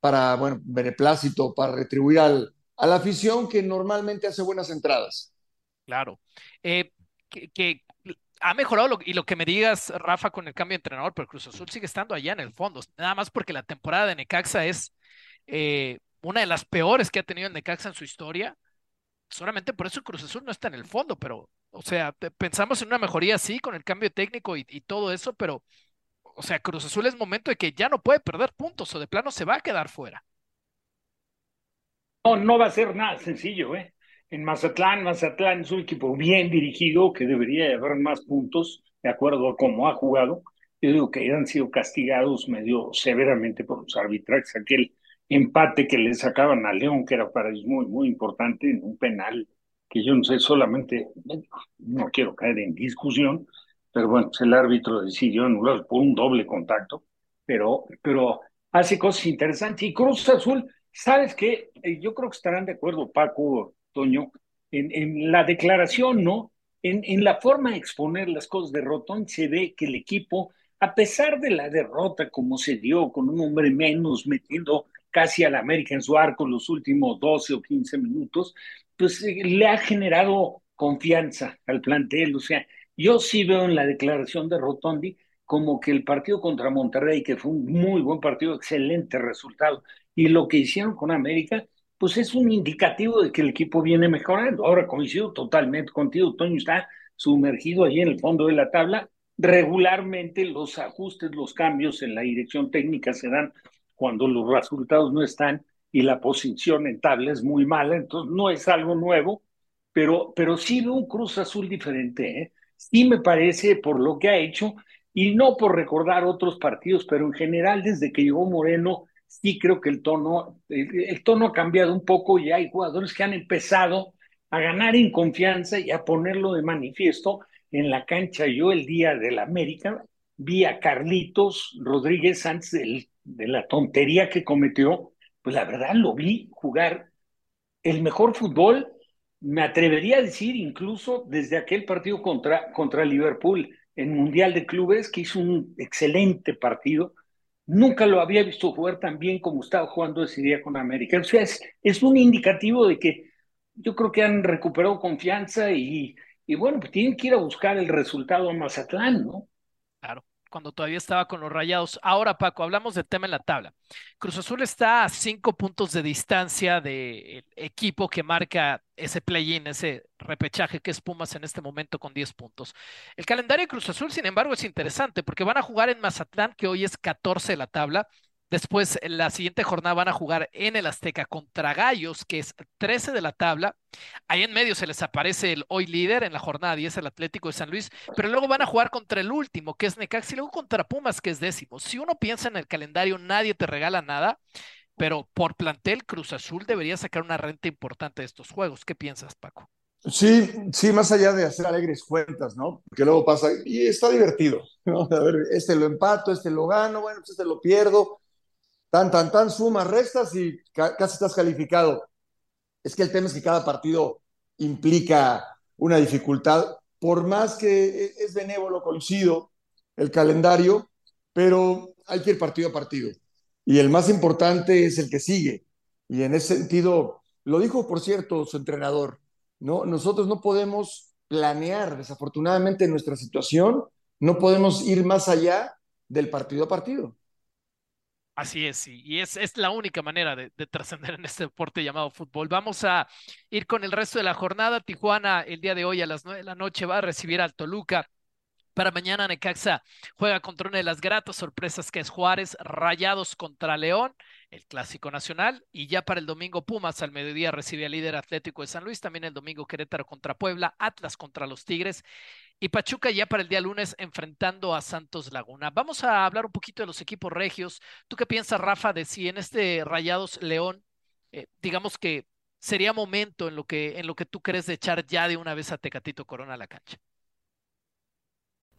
para, bueno, beneplácito, para retribuir al, a la afición que normalmente hace buenas entradas. Claro. Eh, que, ha mejorado lo, y lo que me digas, Rafa, con el cambio de entrenador, pero Cruz Azul sigue estando allá en el fondo. Nada más porque la temporada de Necaxa es eh, una de las peores que ha tenido el Necaxa en su historia. Solamente por eso Cruz Azul no está en el fondo, pero, o sea, pensamos en una mejoría así con el cambio técnico y, y todo eso, pero, o sea, Cruz Azul es momento de que ya no puede perder puntos o de plano se va a quedar fuera. No, no va a ser nada sencillo, ¿eh? En Mazatlán, Mazatlán es un equipo bien dirigido que debería haber más puntos, de acuerdo a cómo ha jugado. Yo digo que han sido castigados medio severamente por los arbitrajes. Aquel empate que le sacaban a León, que era para ellos muy, muy importante, en un penal que yo no sé, solamente, no quiero caer en discusión, pero bueno, pues el árbitro decidió anular por un doble contacto, pero, pero hace cosas interesantes. Y Cruz Azul ¿Sabes qué? Eh, yo creo que estarán de acuerdo, Paco, Toño, en, en la declaración, ¿no? En, en, la forma de exponer las cosas de Rotón se ve que el equipo, a pesar de la derrota como se dio, con un hombre menos metiendo casi al América en su arco los últimos 12 o 15 minutos, pues eh, le ha generado confianza al plantel. O sea, yo sí veo en la declaración de Rotondi como que el partido contra Monterrey, que fue un muy buen partido, excelente resultado, y lo que hicieron con América, pues es un indicativo de que el equipo viene mejorando. Ahora coincido totalmente contigo, Toño está sumergido allí en el fondo de la tabla. Regularmente los ajustes, los cambios en la dirección técnica se dan cuando los resultados no están y la posición en tabla es muy mala, entonces no es algo nuevo, pero, pero sí veo un Cruz Azul diferente. ¿eh? Sí me parece por lo que ha hecho y no por recordar otros partidos, pero en general desde que llegó Moreno sí creo que el tono, el, tono ha cambiado un poco y hay jugadores que han empezado a ganar en confianza y a ponerlo de manifiesto en la cancha. Yo el día del América vi a Carlitos Rodríguez antes de la tontería que cometió, pues la verdad lo vi jugar el mejor fútbol, me atrevería a decir incluso desde aquel partido contra, contra Liverpool en Mundial de Clubes, que hizo un excelente partido Nunca lo había visto jugar tan bien como estaba jugando ese día con América. O sea, es, un indicativo de que yo creo que han recuperado confianza y, y bueno, pues tienen que ir a buscar el resultado a Mazatlán, ¿no? Cuando todavía estaba con los Rayados. Ahora, Paco, hablamos del tema en la tabla. Cruz Azul está a cinco puntos de distancia del equipo que marca ese play-in, ese repechaje que es Pumas en este momento con 10 puntos. El calendario de Cruz Azul, sin embargo, es interesante porque van a jugar en Mazatlán, que hoy es 14 de la tabla, Después, la siguiente jornada van a jugar en el Azteca contra Gallos, que es 13 de la tabla. Ahí en medio se les aparece el hoy líder en la jornada 10, el Atlético de San Luis, pero luego van a jugar contra el último, que es Necaxa, y luego contra Pumas, que es décimo. Si uno piensa en el calendario, nadie te regala nada, pero por plantel, Cruz Azul debería sacar una renta importante de estos juegos. ¿Qué piensas, Paco? Sí, sí, más allá de hacer alegres cuentas, ¿no? Porque luego pasa, y está divertido, ¿no? A ver, este lo empato, este lo gano, bueno, pues este lo pierdo tan, tan, tan, sumas, restas y casi estás calificado. Es que el tema es que cada partido implica una dificultad, por más que e, es benévolo, coincido, el calendario, pero hay que ir partido a partido. Y el más importante es el que sigue. Y en ese sentido, lo dijo, por cierto, su entrenador, ¿no? Nosotros no podemos planear, desafortunadamente, nuestra situación, no podemos ir más allá del partido a partido. Así es, y es, es la única manera de, trascender en este deporte llamado fútbol. Vamos a ir con el resto de la jornada. Tijuana el día de hoy a las nueve de la noche va a recibir al Toluca. Para mañana Necaxa juega contra una de las gratas sorpresas que es Juárez, Rayados contra León, el clásico nacional, y ya para el domingo Pumas al mediodía recibe al líder Atlético de San Luis, también el domingo Querétaro contra Puebla, Atlas contra los Tigres y Pachuca ya para el día lunes enfrentando a Santos Laguna. Vamos a hablar un poquito de los equipos regios. ¿Tú qué piensas, Rafa, de si en este Rayados León, eh, digamos que sería momento en lo que, en lo que tú crees de echar ya de una vez a Tecatito Corona a la cancha?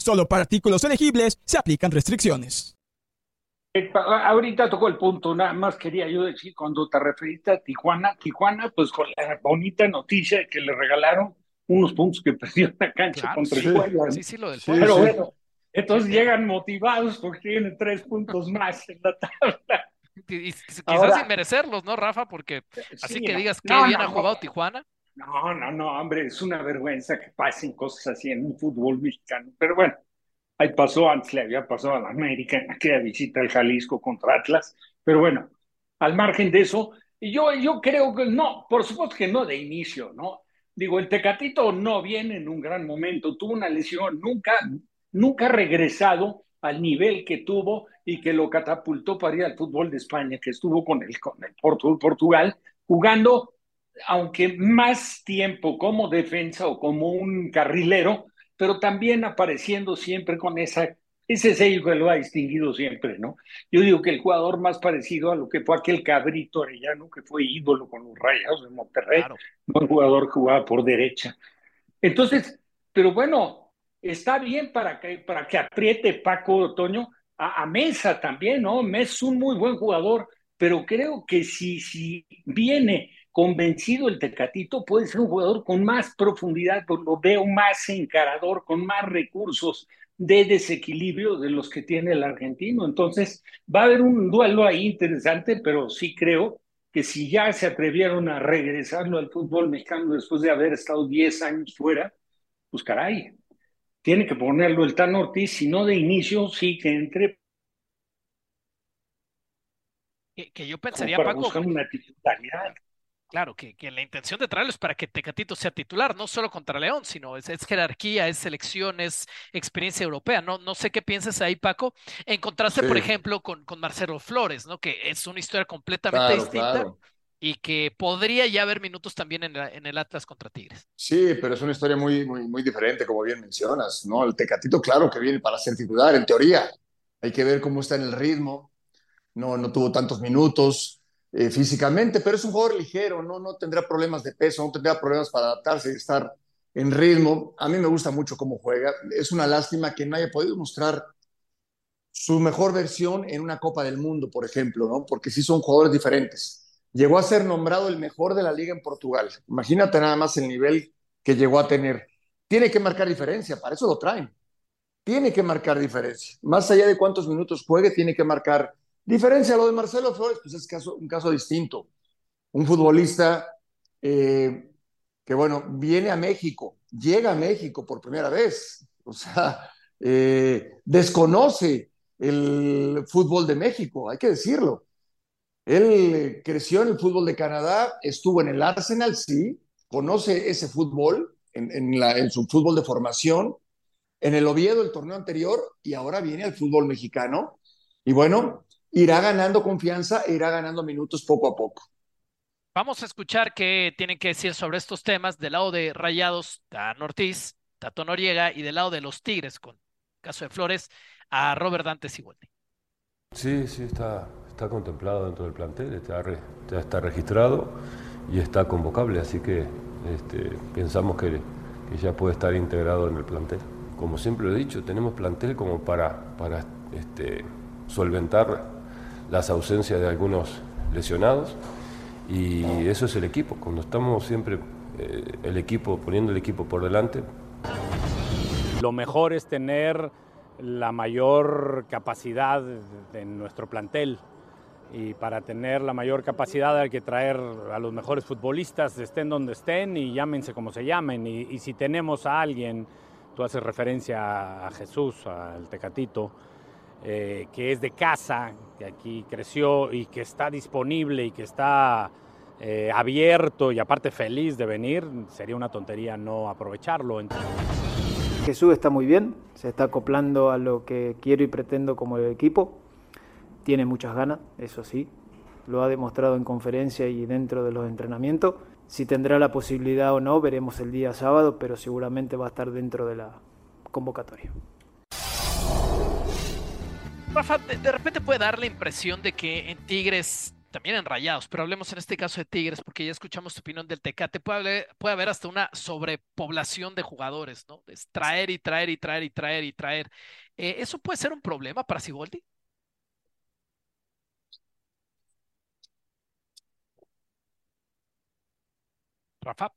Solo para artículos elegibles se aplican restricciones. Eh, ahorita tocó el punto, nada más quería yo decir, cuando te referiste a Tijuana, Tijuana, pues con la bonita noticia de que le regalaron unos puntos que perdió en la cancha contra sí. el Puebla. Sí, sí, lo del Pero Puebla. bueno, entonces llegan motivados porque tienen tres puntos más en la tabla. Y- y quizás Ahora- sin merecerlos, ¿no, Rafa? Porque así Sí, que no. digas que No, bien no, ha jugado no. Tijuana. No, no, no, hombre, es una vergüenza que pasen cosas así en un fútbol mexicano. Pero bueno, ahí pasó, antes le había pasado a la América en aquella visita al Jalisco contra Atlas. Pero bueno, al margen de eso, yo, yo creo que no, por supuesto que no de inicio, ¿no? Digo, el Tecatito no viene en un gran momento, tuvo una lesión, nunca, nunca ha regresado al nivel que tuvo y que lo catapultó para ir al fútbol de España, que estuvo con el, con el Portu- Portugal, jugando aunque más tiempo como defensa o como un carrilero, pero también apareciendo siempre con esa, ese sello que lo ha distinguido siempre, ¿no? Yo digo que el jugador más parecido a lo que fue aquel cabrito arellano que fue ídolo con los Rayados de Monterrey, buen jugador que jugaba por derecha. Entonces, pero bueno, está bien para que, para que apriete Paco Otoño a, a Mesa también, ¿no? Mesa es un muy buen jugador, pero creo que si, si viene convencido el Tecatito, puede ser un jugador con más profundidad, lo veo más encarador, con más recursos de desequilibrio de los que tiene el argentino. Entonces, va a haber un duelo ahí interesante, pero sí creo que si ya se atrevieron a regresarlo al fútbol mexicano después de haber estado 10 años fuera, pues caray, tiene que ponerlo el Tan Ortiz, si no de inicio, sí que entre Que, que yo pensaría, para Paco, buscar una titularidad. Claro, que, que la intención de traerlo es para que Tecatito sea titular, no solo contra León, sino es, es jerarquía, es selección, es experiencia europea. No, no sé qué piensas ahí, Paco. En contraste, por ejemplo, con, con Marcelo Flores, ¿no? Que es una historia completamente Claro, distinta claro. y que podría ya haber minutos también en, la- en el Atlas contra Tigres. Sí, pero es una historia muy, muy, muy diferente, como bien mencionas, ¿no? El Tecatito, claro que viene para ser titular, en teoría. Hay que ver cómo está en el ritmo. No, no tuvo tantos minutos eh, físicamente, pero es un jugador ligero, ¿no? No tendrá problemas de peso, no tendrá problemas para adaptarse y estar en ritmo. A mí me gusta mucho cómo juega. Es una lástima que no haya podido mostrar su mejor versión en una Copa del Mundo, por ejemplo, ¿no? Porque sí son jugadores diferentes. Llegó a ser nombrado el mejor de la liga en Portugal. Imagínate nada más el nivel que llegó a tener. Tiene que marcar diferencia, para eso lo traen. Tiene que marcar diferencia. Más allá de cuántos minutos juegue, tiene que marcar diferencia. Lo de Marcelo Flores, pues es caso, un caso distinto. Un futbolista eh, que, bueno, viene a México, llega a México por primera vez. O sea, eh, desconoce el fútbol de México, hay que decirlo. Él creció en el fútbol de Canadá, estuvo en el Arsenal, sí, conoce ese fútbol en, en, en, su fútbol de formación, en el Oviedo, el torneo anterior, y ahora viene al fútbol mexicano. Y bueno, irá ganando confianza e irá ganando minutos poco a poco. Vamos a escuchar qué tienen que decir sobre estos temas del lado de Rayados, Dan Ortiz, Tato Noriega, y del lado de los Tigres, con el caso de Flores, a Robert Dante Sigoldi. Sí, sí, está, está contemplado dentro del plantel, está, re, ya está registrado y está convocable, así que este, pensamos que, que, ya puede estar integrado en el plantel. Como siempre lo he dicho, tenemos plantel como para, para este, solventar las ausencias de algunos lesionados y eso es el equipo. Cuando estamos siempre eh, el equipo, poniendo el equipo por delante. Lo mejor es tener la mayor capacidad en nuestro plantel y para tener la mayor capacidad hay que traer a los mejores futbolistas, estén donde estén y llámense como se llamen. Y, y si tenemos a alguien tú haces referencia a Jesús, al Tecatito, eh, que es de casa, que aquí creció y que está disponible y que está eh, abierto y aparte feliz de venir, sería una tontería no aprovecharlo. Jesús está muy bien, se está acoplando a lo que quiero y pretendo como el equipo, tiene muchas ganas, eso sí, lo ha demostrado en conferencia y dentro de los entrenamientos. Si tendrá la posibilidad o no, veremos el día sábado, pero seguramente va a estar dentro de la convocatoria. Rafa, de, repente puede dar la impresión de que en Tigres, también en Rayados, pero hablemos en este caso de Tigres, porque ya escuchamos tu opinión del Tecate, puede haber, puede haber hasta una sobrepoblación de jugadores, ¿no? Traer y traer y traer y traer y traer. Eh, ¿Eso puede ser un problema para Siboldi? Rafa.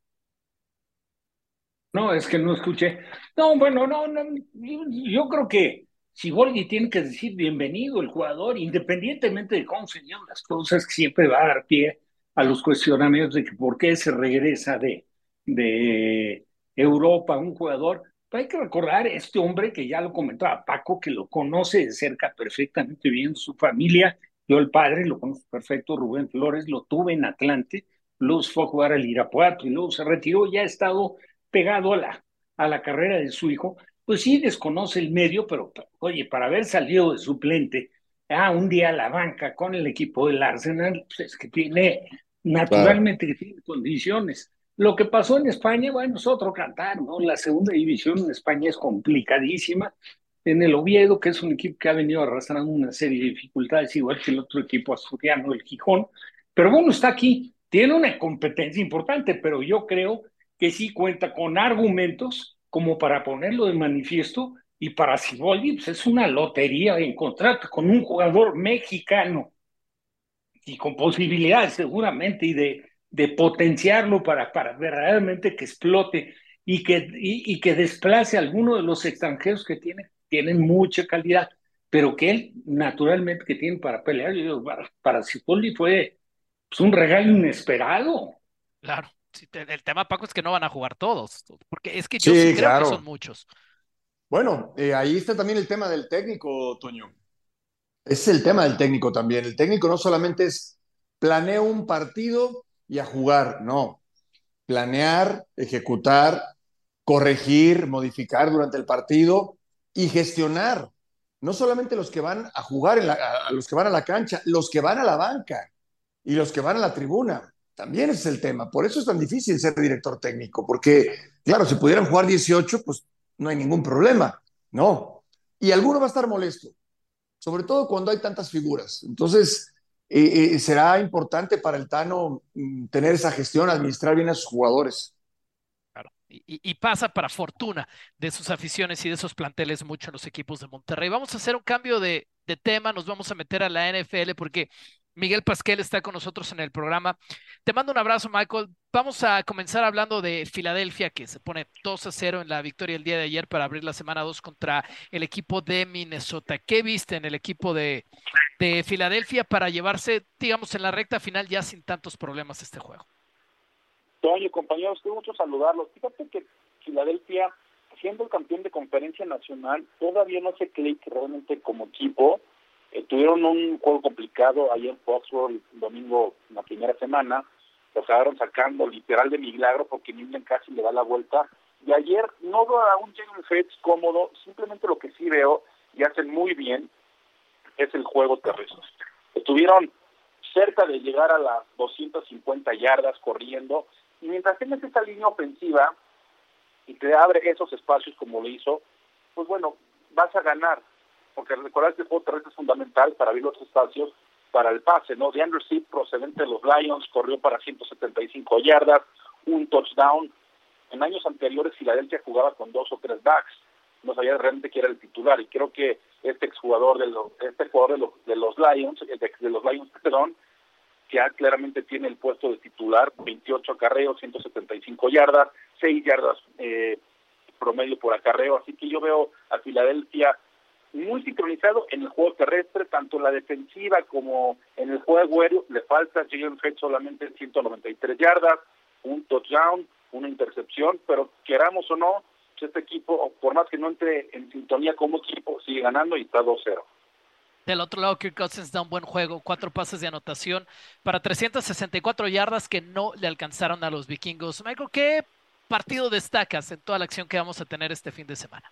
No, es que no escuché. No, bueno, no, no yo creo que Siboldi tiene que decir bienvenido el jugador, independientemente de cómo se llevan las cosas, que siempre va a dar pie a los cuestionamientos de que por qué se regresa de, de Europa un jugador. hay que recordar este hombre que ya lo comentaba Paco, que lo conoce de cerca perfectamente bien, su familia. Yo, el padre, lo conozco perfecto, Rubén Flores, lo tuve en Atlante, luego fue a jugar al Irapuato y luego se retiró, ya ha estado pegado a la, a la carrera de su hijo pues sí desconoce el medio, pero oye, para haber salido de suplente a un día la banca con el equipo del Arsenal, pues es que tiene, naturalmente condiciones. Lo que pasó en España, bueno, es otro cantar, ¿no? La segunda división en España es complicadísima. En el Oviedo, que es un equipo que ha venido arrastrando una serie de dificultades, igual que el otro equipo asturiano, el Gijón. Pero bueno, está aquí, tiene una competencia importante, pero yo creo que sí cuenta con argumentos como para ponerlo de manifiesto y para Siboldi pues es una lotería encontrarte con un jugador mexicano y con posibilidades seguramente y de, de potenciarlo para, para verdaderamente que explote y que, y, que desplace a alguno de los extranjeros que tiene, tienen mucha calidad, pero que él naturalmente que tiene para pelear, para, para fue pues, un regalo inesperado. Claro el tema, Paco, es que no van a jugar todos, porque es que yo sí, creo que son muchos. Bueno, eh, ahí está también el tema del técnico, Toño. Es el tema del técnico también. El técnico no solamente es planeo un partido y a jugar, no. Planear, ejecutar, corregir, modificar durante el partido y gestionar. No solamente los que van a jugar, a los que van a la cancha, los que van a la banca y los que van a la tribuna. También es el tema. Por eso es tan difícil ser director técnico, porque, claro, si pudieran jugar 18, pues no hay ningún problema. No. Y alguno va a estar molesto, sobre todo cuando hay tantas figuras. Entonces, eh, eh, será importante para el Tano mm, tener esa gestión, administrar bien a sus jugadores. Claro. Y, pasa para fortuna de sus aficiones y de esos planteles mucho en los equipos de Monterrey. Vamos a hacer un cambio de, de tema, nos vamos a meter a la NFL porque Miguel Pasquel está con nosotros en el programa. Te mando un abrazo, Michael. Vamos a comenzar hablando de Filadelfia, que se pone 2 a 0 en la victoria el día de ayer para abrir la semana 2 contra el equipo de Minnesota. ¿Qué viste en el equipo de, de Filadelfia para llevarse, digamos, en la recta final ya sin tantos problemas este juego? Toño, compañeros, qué gusto saludarlos. Fíjate que Filadelfia, siendo el campeón de conferencia nacional, todavía no cree que realmente como equipo eh, tuvieron un juego complicado ahí en Foxborough el domingo, la primera semana. Lo acabaron sacando literal de milagro porque Minden casi le da la vuelta. Y ayer no veo a un Jalen Hurts cómodo, simplemente lo que sí veo y hacen muy bien es el juego terrestre. Estuvieron cerca de llegar a las 250 yardas corriendo y mientras tienes esa línea ofensiva y te abre esos espacios como lo hizo, pues bueno, vas a ganar porque recordar que el juego terrestre es fundamental para abrir los espacios para el pase, ¿no? DeAndre Swift, procedente de los Lions, corrió para 175 yardas, un touchdown. En años anteriores, Filadelfia jugaba con dos o tres backs. No sabía realmente quién era el titular. Y creo que este exjugador de los, este jugador de los, de los Lions, de, los Lions, perdón, que claramente tiene el puesto de titular, 28 acarreos, 175 yardas, 6 yardas eh, promedio por acarreo. Así que yo veo a Filadelfia muy sincronizado en el juego terrestre, tanto la defensiva como en el juego aéreo. Le falta Jalen Fed solamente 193 yardas, un touchdown, una intercepción, pero queramos o no, pues, este equipo, por más que no entre en sintonía como equipo, sigue ganando y está 2-0. Del otro lado, Kirk Cousins da un buen juego, cuatro pases de anotación para 364 yardas que no le alcanzaron a los vikingos. Michael, ¿qué partido destacas en toda la acción que vamos a tener este fin de semana?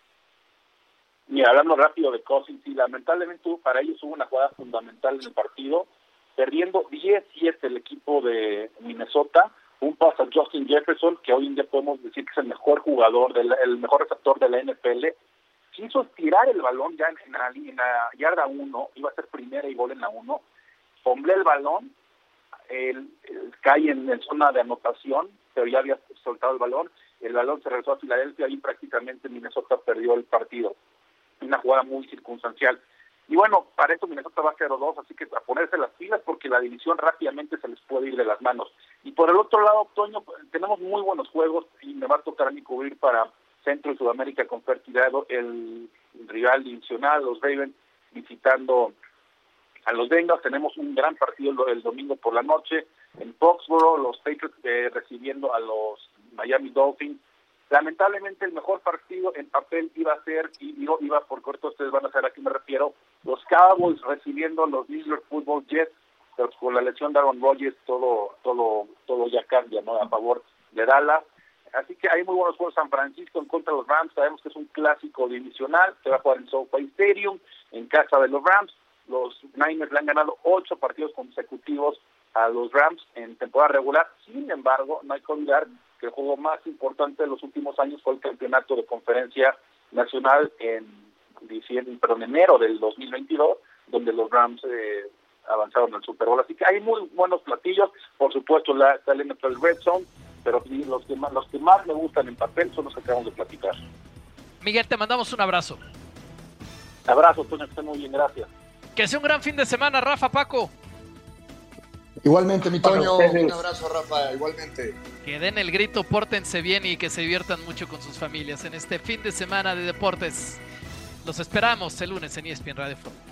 Mira, hablando rápido de Cousins, y lamentablemente para ellos hubo una jugada fundamental en el partido, perdiendo 10-7 el equipo de Minnesota, un pase a Justin Jefferson, que hoy en día podemos decir que es el mejor jugador, del, el mejor receptor de la NFL, quiso tirar el balón ya en, la, en la yarda 1, iba a ser primera y gol en la 1, fomblé el balón, el, cae en, en, zona de anotación, pero ya había soltado el balón, el balón se regresó a Filadelfia y prácticamente Minnesota perdió el partido. Una jugada muy circunstancial. Y bueno, para eso Minnesota va a 0-2, así que a ponerse las pilas porque la división rápidamente se les puede ir de las manos. Y por el otro lado, Toño, tenemos muy buenos juegos y me va a tocar a mí cubrir para Centro y Sudamérica con Fertilado el rival divisional, los Ravens, visitando a los Bengals. Tenemos un gran partido el, domingo por la noche en Foxborough, los Patriots eh, recibiendo a los Miami Dolphins. Lamentablemente el mejor partido en papel iba a ser, y digo iba por corto, ustedes van a saber a qué me refiero, los Cowboys recibiendo los New York Football Jets, pero con la lesión de Aaron Rodgers todo, todo, todo ya cambia, ¿no? A favor de Dallas. Así que hay muy buenos juegos San Francisco en contra de los Rams. Sabemos que es un clásico divisional. Se va a jugar en SoFi Stadium, en casa de los Rams. Los Niners le han ganado ocho partidos consecutivos a los Rams en temporada regular. Sin embargo, no hay que olvidar que el juego más importante de los últimos años fue el campeonato de conferencia nacional en diciembre, perdón, enero del 2022, donde los Rams eh, avanzaron al Super Bowl. Así que hay muy buenos platillos. Por supuesto, la, está el NFL Red Zone pero los que, más, los que más me gustan en papel son los que acabamos de platicar. Miguel, te mandamos un abrazo. Abrazo, Toño, que esté muy bien, gracias. Que sea un gran fin de semana, Rafa, Paco. Igualmente, mi Toño, un abrazo, Rafa, igualmente. Que den el grito, pórtense bien y que se diviertan mucho con sus familias en este fin de semana de deportes. Los esperamos el lunes en ESPN Radio Fútbol.